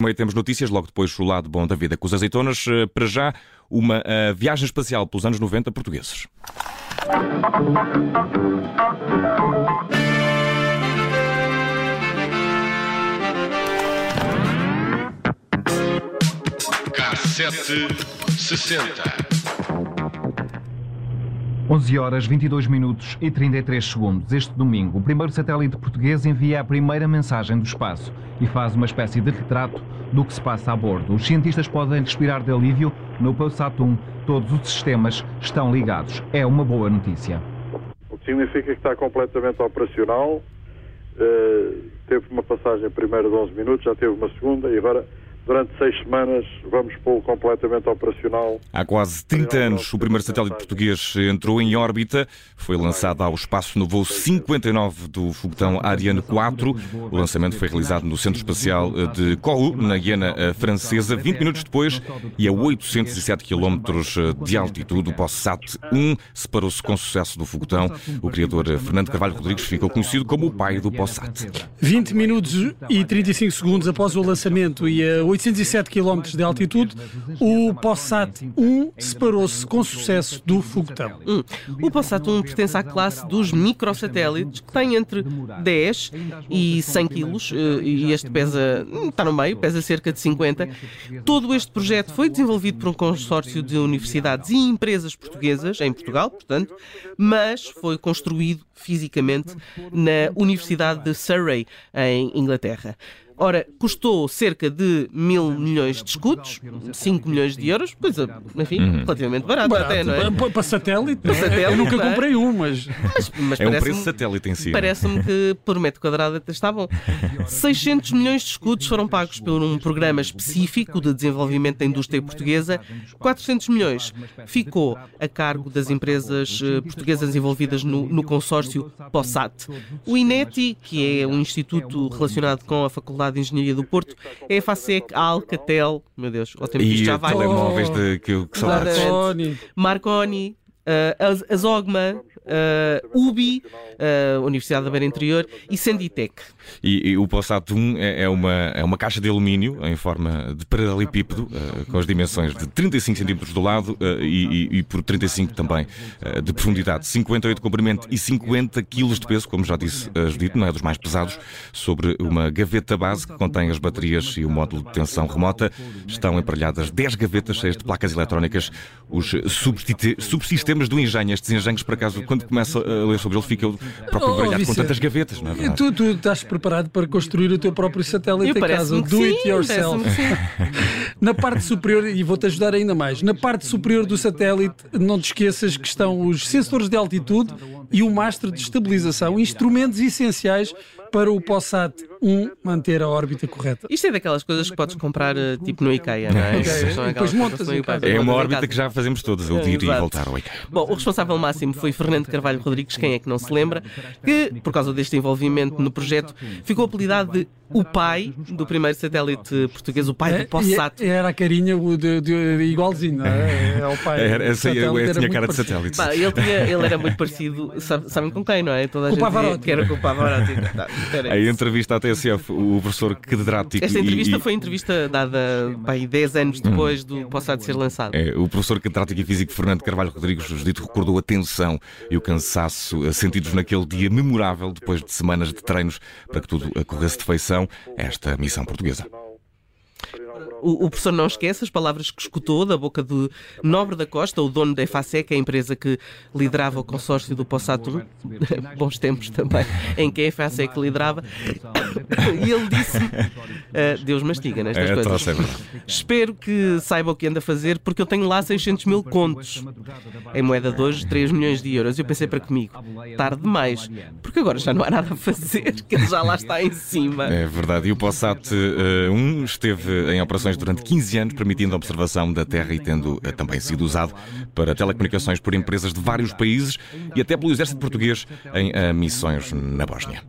Meio temos notícias, logo depois o lado bom da vida com os azeitonas. Eh, para já, uma uh, viagem espacial pelos anos 90 portugueses. Cassete 60 11 horas 22 minutos e 33 segundos. Este domingo, o primeiro satélite português envia a primeira mensagem do espaço e faz uma espécie de retrato do que se passa a bordo. Os cientistas podem respirar de alívio. No Pulsat 1, todos os sistemas estão ligados. É uma boa notícia. O que significa que está completamente operacional. Uh, teve uma passagem primeiro de 11 minutos, já teve uma segunda e agora durante seis semanas vamos pô-lo completamente operacional. Há quase 30 anos, o primeiro satélite português entrou em órbita, foi lançado ao espaço no voo 59 do foguetão Ariane 4. O lançamento foi realizado no Centro Espacial de Kourou, na Guiana Francesa, 20 minutos depois e a 807 km de altitude. O POSSAT 1 separou-se com sucesso do foguetão. O criador Fernando Carvalho Rodrigues ficou conhecido como o pai do POSSAT. 20 minutos e 35 segundos após o lançamento e a 807 km de altitude, o Possat 1 separou-se com sucesso do foguetão. Hum. O Possat 1 pertence à classe dos microsatélites, que tem entre 10 e 100 kg, eh, e este pesa, hum, está no meio, pesa cerca de 50. Todo este projeto foi desenvolvido por um consórcio de universidades e empresas portuguesas, em Portugal, portanto, mas foi construído fisicamente na Universidade de Surrey, em Inglaterra. Ora, custou cerca de mil milhões de escudos, 5 milhões de euros, coisa, enfim, uhum. relativamente barato, barato, até, não é? Para satélite, para satélite eu nunca é? comprei um, mas. mas, mas é um preço satélite em si. Parece-me que por metro quadrado até está bom. 600 milhões de escudos foram pagos por um programa específico de desenvolvimento da indústria portuguesa. 400 milhões ficou a cargo das empresas eh, portuguesas envolvidas no, no consórcio POSAT. O INETI, que é um instituto relacionado com a Faculdade Faculdade de Engenharia do Porto, é a FASEC, a Alcatel, meu Deus, o tempo que já vai. telemóveis de que, que Marconi, Marconi uh, a Zogma, uh, UBI, uh, Universidade da Beira Interior e Sanditec. E, e o POSAT 1 é, é, uma, é uma caixa de alumínio em forma de paralelepípedo, uh, com as dimensões de 35 cm do lado uh, e, e, por 35 também de profundidade, 58 de comprimento e 50 kg de peso, como já disse a Judite, não é dos mais pesados, sobre uma gaveta base que contém as baterias e o módulo de tensão remota. Estão emparelhadas 10 gavetas cheias de placas eletrónicas, os subsistemas do engenho. Estes engenhos, por acaso, quando começa a ler sobre ele, fica o próprio oh, com tantas gavetas, não é Tu, tu estás preparado para construir o teu próprio satélite em casa. Do sim, it yourself. na parte superior, e vou-te ajudar ainda mais, na parte superior do satélite, não te esqueças que estão os sensores de altitude e o mastro de estabilização, instrumentos essenciais para o POSAT 1 manter a órbita correta. Isto é daquelas coisas que podes comprar eh, tipo no IKEA, não é? Okay. Depois montas É uma órbita que já fazemos todos, o de ir e voltar ao IKEA. Bom, o responsável máximo foi Fernando Carvalho Rodrigues, quem é que não se lembra, que, por causa deste envolvimento no projeto, ficou apelidado de o pai do primeiro satélite português, o pai é, do POSAT. Era a carinha de, de, igualzinho, não é? É o pai. Era, essa, eu, eu tinha cara de satélite. Bah, ele, tinha, ele era muito parecido, sabem com quem, não é? Toda a com o Pavarotti. Que era com o Pavarotti. A entrevista à TSF, o professor catedrático. Esta entrevista e, foi entrevista dada bem, 10 anos depois hum. do POSAT ser lançado. É, o professor catedrático e físico Fernando Carvalho Rodrigues dito recordou a tensão e o cansaço sentidos naquele dia memorável, depois de semanas de treinos para que tudo corresse de feição. Esta missão portuguesa. O, o, professor não esquece as palavras que escutou da boca do Nobre da Costa, o dono da EFASEC, a empresa que liderava o consórcio do Possatum, bons tempos também, em que a EFASEC liderava, e ele disse uh, Deus mastiga nestas é, coisas. É Espero que saiba o que anda a fazer, porque eu tenho lá 600 mil contos. Em moeda de hoje, 3 milhões de euros. Eu pensei para comigo, tarde demais, porque agora já não há nada a fazer, que ele já lá está em cima. É verdade, e o Possat uh, 1 esteve em operações durante 15 anos, permitindo a observação da Terra e tendo eh, também sido usado para telecomunicações por empresas de vários países e até pelo exército português em eh, missões na Bósnia.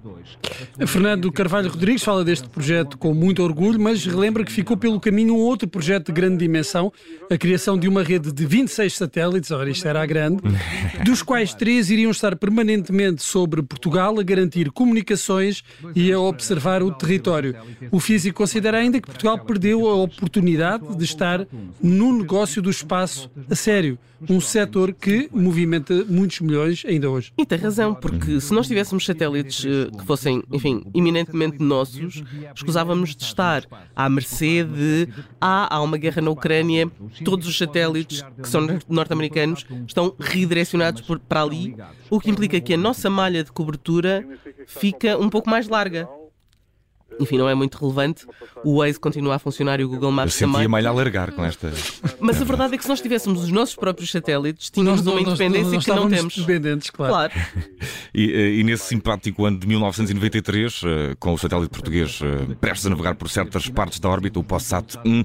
Fernando Carvalho Rodrigues fala deste projeto com muito orgulho, mas relembra que ficou pelo caminho um outro projeto de grande dimensão, a criação de uma rede de 26 satélites, ora isto era a grande, dos quais três iriam estar permanentemente sobre Portugal a garantir comunicações e a observar o território. O físico considera ainda que Portugal perdeu a oportunidade de estar no negócio do espaço a sério, um setor que movimenta muitos milhões ainda hoje. E tem razão, porque se nós tivéssemos satélites eh, que fossem, enfim, eminentemente nossos, escusávamos de estar à mercê de ah, há uma guerra na Ucrânia, todos os satélites que são norte-americanos estão redirecionados por- para ali, o que implica que a nossa malha de cobertura fica um pouco mais larga. Enfim, não é muito relevante. O Waze continua a funcionar e o Google Eu Maps sentia também. a malha a largar com esta. Mas a verdade é que se nós tivéssemos os nossos próprios satélites, tínhamos uma nós- independência nós que não temos. dependentes, claro. Claro. E, eh, e nesse simpático ano de 1993, eh, com o satélite português eh, prestes a navegar por certas partes da órbita, o POSSAT 1,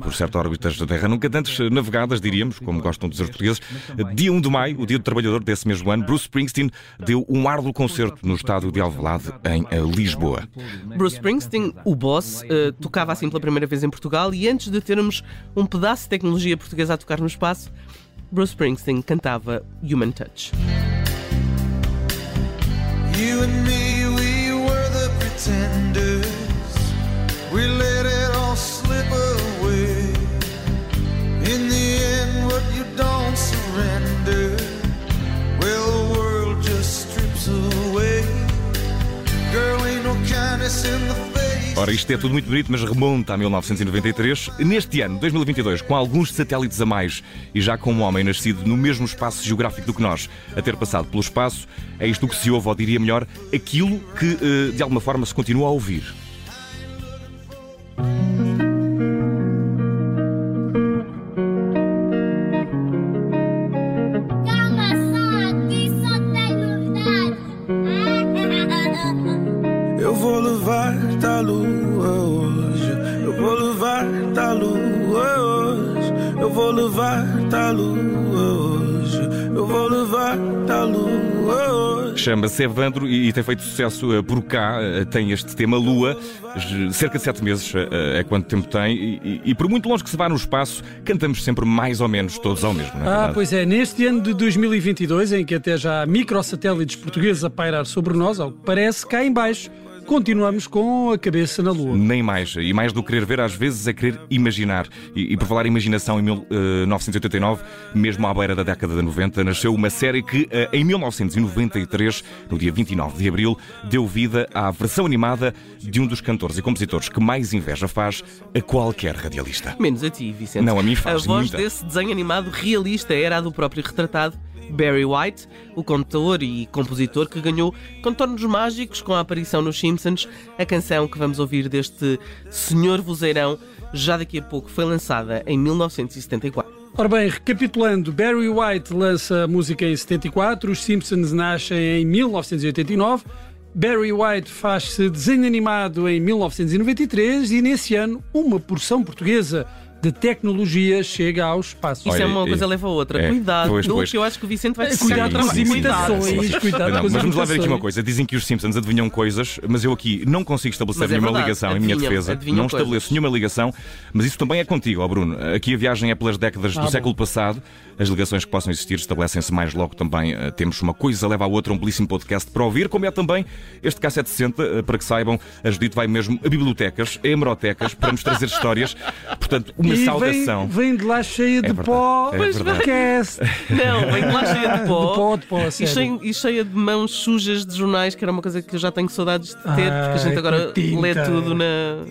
por certas órbitas da Terra nunca antes eh, navegadas, diríamos, como gostam de dizer os portugueses, dia 1 de maio, o dia do trabalhador desse mesmo ano, Bruce Springsteen deu um árduo concerto no estádio de Alvalade, em Lisboa. Bruce Springsteen, o boss, eh, tocava assim pela primeira vez em Portugal e antes de termos um pedaço de tecnologia portuguesa a tocar no espaço, Bruce Springsteen cantava Human Touch. You and me, we were the pretenders. We let it all slip away. In the end, what you don't surrender, well, the world just strips away. Girl, ain't no kindness in the. Ora, isto é tudo muito bonito, mas remonta a 1993. Neste ano, 2022, com alguns satélites a mais e já com um homem nascido no mesmo espaço geográfico do que nós, a ter passado pelo espaço, é isto que se ouve, ou diria melhor, aquilo que eh, de alguma forma se continua a ouvir. Vou levar-te à lua hoje. Eu vou levar-te à lua hoje. Eu vou levar-te à lua hoje. Chama-se Evandro e, tem feito sucesso eh, por cá. eh, tem este tema Lua, cerca de sete meses eh, é quanto tempo tem. E, e- e por muito longe que se vá no espaço, cantamos sempre mais ou menos todos ao mesmo, não é Ah, verdade? pois é, neste ano de 2022, em que até já há microsatélites portugueses a pairar sobre nós, ao que parece, cá em baixo, continuamos com a cabeça na Lua. Nem mais. E mais do que querer ver, às vezes é querer imaginar. E, e por falar em imaginação, em 1989, mesmo à beira da década de 90, nasceu uma série que, eh, em 1993, no dia 29 de abril, deu vida à versão animada de um dos cantores e compositores que mais inveja faz a qualquer radialista. Menos a ti, Vicente. Não, a mim faz A voz muita. desse desenho animado realista era a do próprio retratado Barry White, o cantor e compositor que ganhou contornos mágicos com a aparição nos Simpsons. A canção que vamos ouvir deste Senhor Vozeirão já daqui a pouco foi lançada em 1974. Ora bem, recapitulando, Barry White lança a música em 74, os Simpsons nascem em 1989, Barry White faz-se desenho animado em 1993 e nesse ano uma porção portuguesa de tecnologia chega ao espaço. Isso Olha, é uma coisa leva a outra. é, Cuidado, pois, pois. que eu acho que o Vicente vai É, sacar com as imitações, Cuidado. Não, com as mas vamos lá ver aqui uma imitações. coisa. Dizem que os Simpsons adivinham coisas, mas eu aqui não consigo estabelecer é nenhuma verdade, ligação em minha adivinham, defesa. adivinham não coisas. estabeleço nenhuma ligação, mas isso também é contigo, ó Bruno. Aqui a viagem é pelas décadas do bom. século passado. As ligações que possam existir estabelecem-se mais logo também. Eh, Temos uma coisa leva à outra, um belíssimo podcast para ouvir, como é também este K760, eh, para que saibam, a Judite vai mesmo a bibliotecas, a hemerotecas, para nos trazer histórias. Portanto, uma e saudação. Vem, vem de lá cheia de verdade, pó. é verdade. Cast. Não, vem de lá cheia de pó. De pó, de pó, E cheia, e cheia de mãos sujas de jornais, que era uma coisa que eu já tenho saudades de ter, porque a gente Ai, agora tinta. lê tudo na,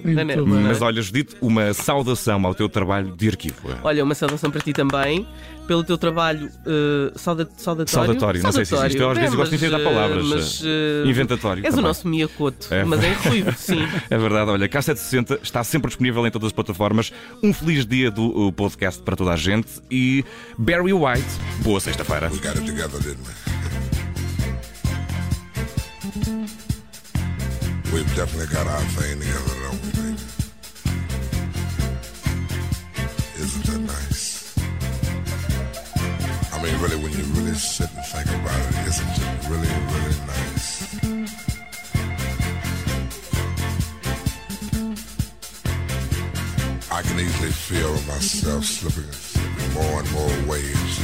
na net. bem. é? Mas olha, Judite, uma saudação ao teu trabalho de arquivo. Olha, uma saudação para ti também, pelo teu trabalho eh, sauda, saudatório. Saudatório, não sei se existe. Eu às vezes É, gosto de inventar mas, palavras, Mas, eh, inventatório És o também. nosso miacoto, É. mas em ruivo, sim. É verdade, olha, K760 está sempre disponível em todas as plataformas. Um feliz Feliz dia do podcast para toda a gente e Barry White, boa sexta-feira. We've definitely got our thing together, don't we? Isn't that nice? I mean, really, when you really sit and think about it, isn't it? can easily feel myself slipping, slipping more and more waves.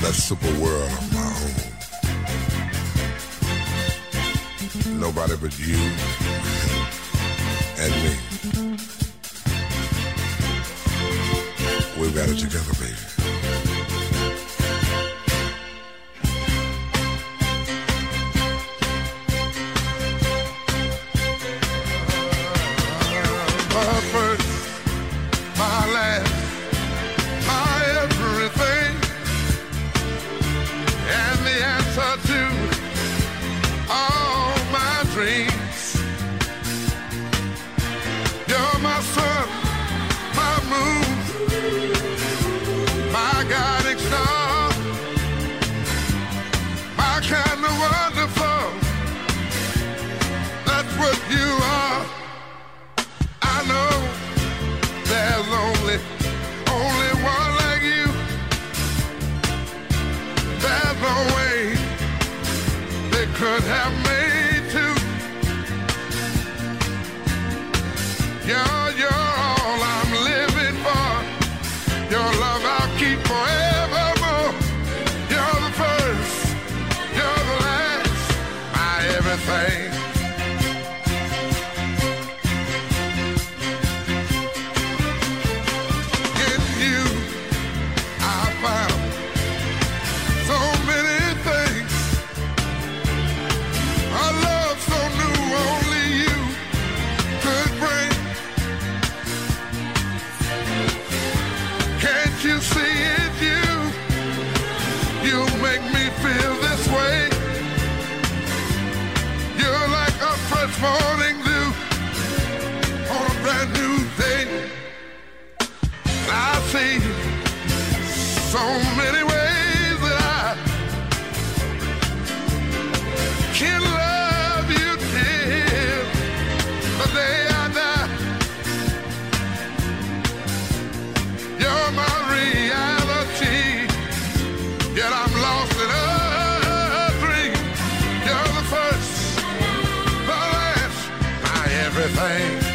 That super world of my own. Nobody but you and me. We've got it together, baby. could have made two. Yeah. see so many ways that I can love you till the day I die. You're my reality, yet I'm lost in a dream. You're the first, the last, my everything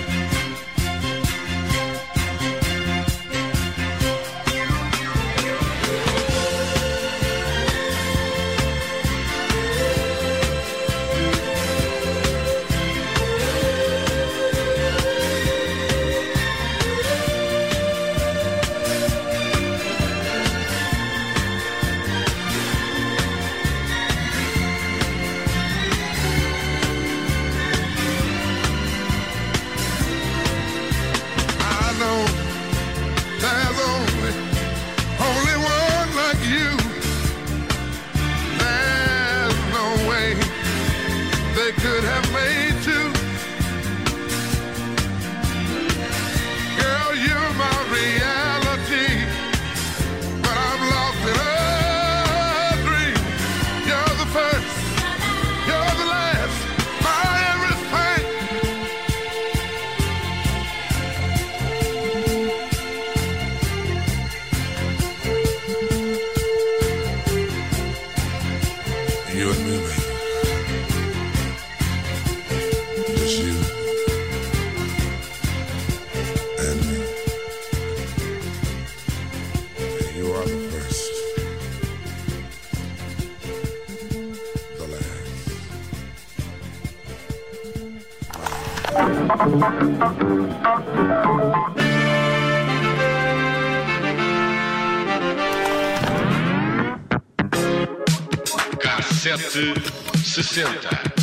Cassete sessenta.